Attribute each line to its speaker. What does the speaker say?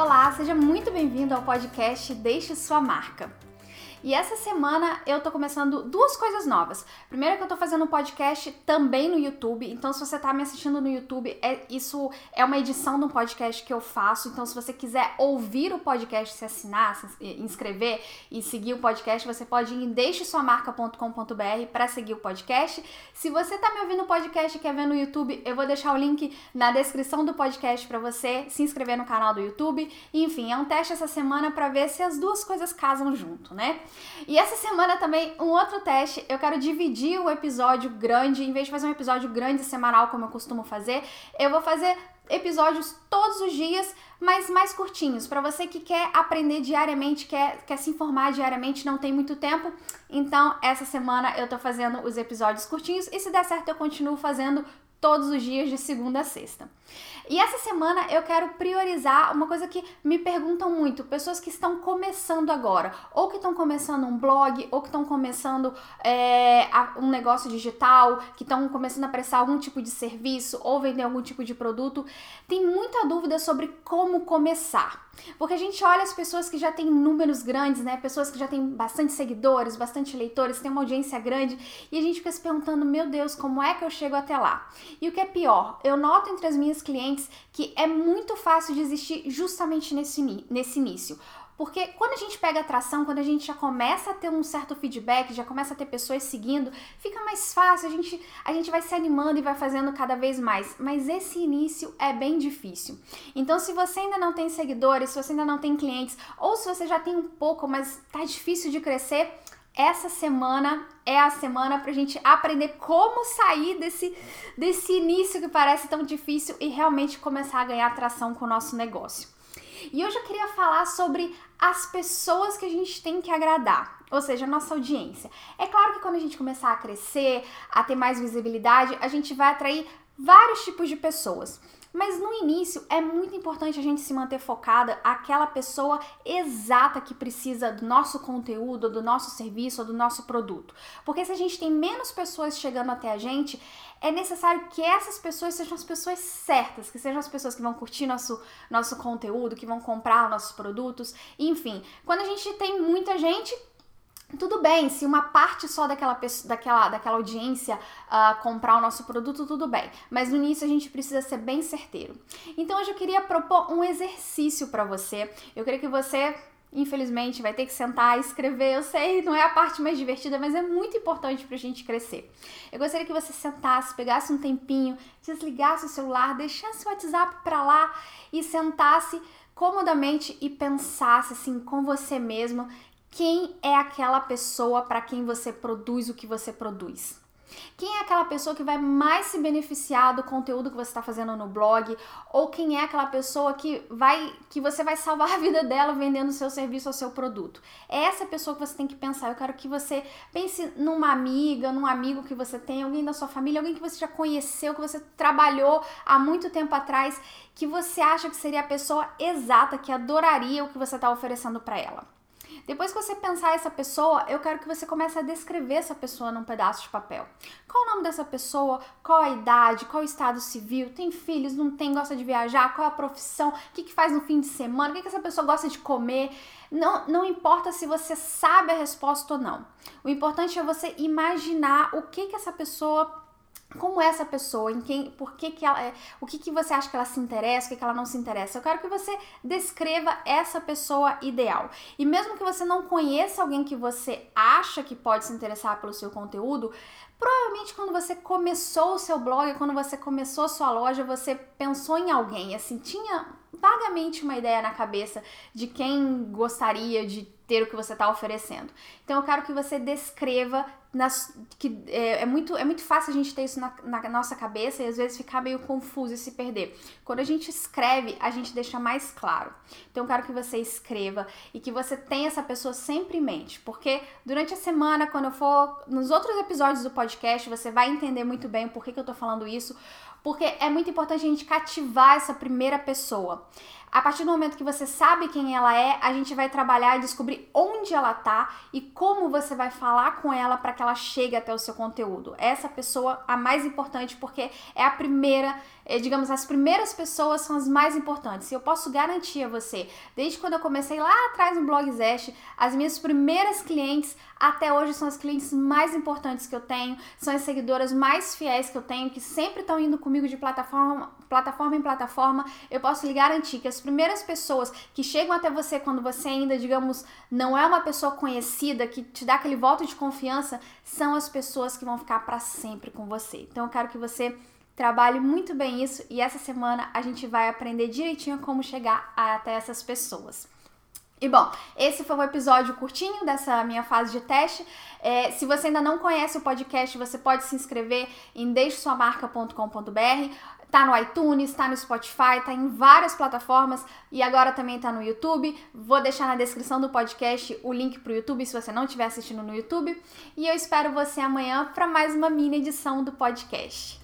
Speaker 1: Olá, seja muito bem-vindo ao podcast Deixe Sua Marca. E essa semana eu tô começando duas coisas novas. Primeiro que eu tô fazendo um podcast também no YouTube, então se você tá me assistindo no YouTube, é, isso é uma edição de um podcast que eu faço. Então se você quiser ouvir o podcast, se assinar, se inscrever e seguir o podcast, você pode ir em deixesuamarca.com.br para seguir o podcast. Se você tá me ouvindo no podcast e quer ver no YouTube, eu vou deixar o link na descrição do podcast para você se inscrever no canal do YouTube. enfim, é um teste essa semana para ver se as duas coisas casam junto, né? E essa semana também um outro teste. Eu quero dividir o episódio grande, em vez de fazer um episódio grande semanal como eu costumo fazer, eu vou fazer episódios todos os dias, mas mais curtinhos. Para você que quer aprender diariamente, quer, quer se informar diariamente, não tem muito tempo. Então, essa semana eu tô fazendo os episódios curtinhos e se der certo eu continuo fazendo todos os dias de segunda a sexta. E essa semana eu quero priorizar uma coisa que me perguntam muito, pessoas que estão começando agora, ou que estão começando um blog, ou que estão começando é, um negócio digital, que estão começando a prestar algum tipo de serviço ou vender algum tipo de produto, tem muita dúvida sobre como começar. Porque a gente olha as pessoas que já têm números grandes, né? Pessoas que já têm bastante seguidores, bastante leitores, têm uma audiência grande, e a gente fica se perguntando, meu Deus, como é que eu chego até lá? E o que é pior, eu noto entre as minhas clientes que é muito fácil desistir justamente nesse, nesse início. Porque quando a gente pega atração, quando a gente já começa a ter um certo feedback, já começa a ter pessoas seguindo, fica mais fácil, a gente, a gente vai se animando e vai fazendo cada vez mais. Mas esse início é bem difícil. Então, se você ainda não tem seguidores, se você ainda não tem clientes, ou se você já tem um pouco, mas tá difícil de crescer, essa semana é a semana pra gente aprender como sair desse, desse início que parece tão difícil e realmente começar a ganhar atração com o nosso negócio. E hoje eu queria falar sobre as pessoas que a gente tem que agradar, ou seja, a nossa audiência. É claro que quando a gente começar a crescer, a ter mais visibilidade, a gente vai atrair vários tipos de pessoas. Mas no início é muito importante a gente se manter focada aquela pessoa exata que precisa do nosso conteúdo, do nosso serviço, do nosso produto. Porque se a gente tem menos pessoas chegando até a gente, é necessário que essas pessoas sejam as pessoas certas, que sejam as pessoas que vão curtir nosso, nosso conteúdo, que vão comprar nossos produtos, enfim. Quando a gente tem muita gente, tudo bem, se uma parte só daquela, pessoa, daquela, daquela audiência uh, comprar o nosso produto, tudo bem. Mas no início a gente precisa ser bem certeiro. Então hoje eu queria propor um exercício para você. Eu queria que você Infelizmente, vai ter que sentar e escrever. Eu sei, não é a parte mais divertida, mas é muito importante pra gente crescer. Eu gostaria que você sentasse, pegasse um tempinho, desligasse o celular, deixasse o WhatsApp pra lá e sentasse comodamente e pensasse assim com você mesmo quem é aquela pessoa para quem você produz o que você produz. Quem é aquela pessoa que vai mais se beneficiar do conteúdo que você está fazendo no blog? Ou quem é aquela pessoa que vai que você vai salvar a vida dela vendendo seu serviço ou seu produto? É essa pessoa que você tem que pensar. Eu quero que você pense numa amiga, num amigo que você tem, alguém da sua família, alguém que você já conheceu, que você trabalhou há muito tempo atrás, que você acha que seria a pessoa exata que adoraria o que você está oferecendo para ela. Depois que você pensar essa pessoa, eu quero que você comece a descrever essa pessoa num pedaço de papel. Qual o nome dessa pessoa? Qual a idade? Qual o estado civil? Tem filhos? Não tem? Gosta de viajar? Qual a profissão? O que, que faz no fim de semana? O que, que essa pessoa gosta de comer? Não, não importa se você sabe a resposta ou não. O importante é você imaginar o que, que essa pessoa como é essa pessoa, em quem, por que, que ela, é, o que, que você acha que ela se interessa, o que, que ela não se interessa. Eu quero que você descreva essa pessoa ideal. E mesmo que você não conheça alguém que você acha que pode se interessar pelo seu conteúdo, provavelmente quando você começou o seu blog, quando você começou sua loja, você pensou em alguém, assim, tinha vagamente uma ideia na cabeça de quem gostaria de ter o que você está oferecendo. Então eu quero que você descreva nas, que é, é, muito, é muito fácil a gente ter isso na, na, nossa cabeça e às vezes ficar meio confuso e se perder. Quando a gente escreve, a gente deixa mais claro. Então eu quero que você escreva e que você tenha essa pessoa sempre em mente, porque durante a semana, quando eu for nos outros episódios do podcast, você vai entender muito bem por que, que eu tô falando isso, porque é muito importante a gente cativar essa primeira pessoa. A partir do momento que você sabe quem ela é, a gente vai trabalhar e descobrir onde ela tá e como você vai falar com ela para que ela chegue até o seu conteúdo. Essa pessoa a mais importante porque é a primeira, é, digamos, as primeiras pessoas são as mais importantes. E eu posso garantir a você, desde quando eu comecei lá atrás no Blog Zest, as minhas primeiras clientes até hoje são as clientes mais importantes que eu tenho, são as seguidoras mais fiéis que eu tenho, que sempre estão indo comigo de plataforma, plataforma em plataforma. Eu posso lhe garantir que as primeiras pessoas que chegam até você quando você ainda, digamos, não é uma pessoa conhecida, que te dá aquele voto de confiança, são as pessoas que vão ficar para sempre com você. Então eu quero que você trabalhe muito bem isso e essa semana a gente vai aprender direitinho como chegar até essas pessoas. E bom, esse foi um episódio curtinho dessa minha fase de teste. É, se você ainda não conhece o podcast, você pode se inscrever em deixesuamarca.com.br. Tá no iTunes, tá no Spotify, tá em várias plataformas e agora também tá no YouTube. Vou deixar na descrição do podcast o link pro YouTube se você não estiver assistindo no YouTube. E eu espero você amanhã para mais uma mini edição do podcast.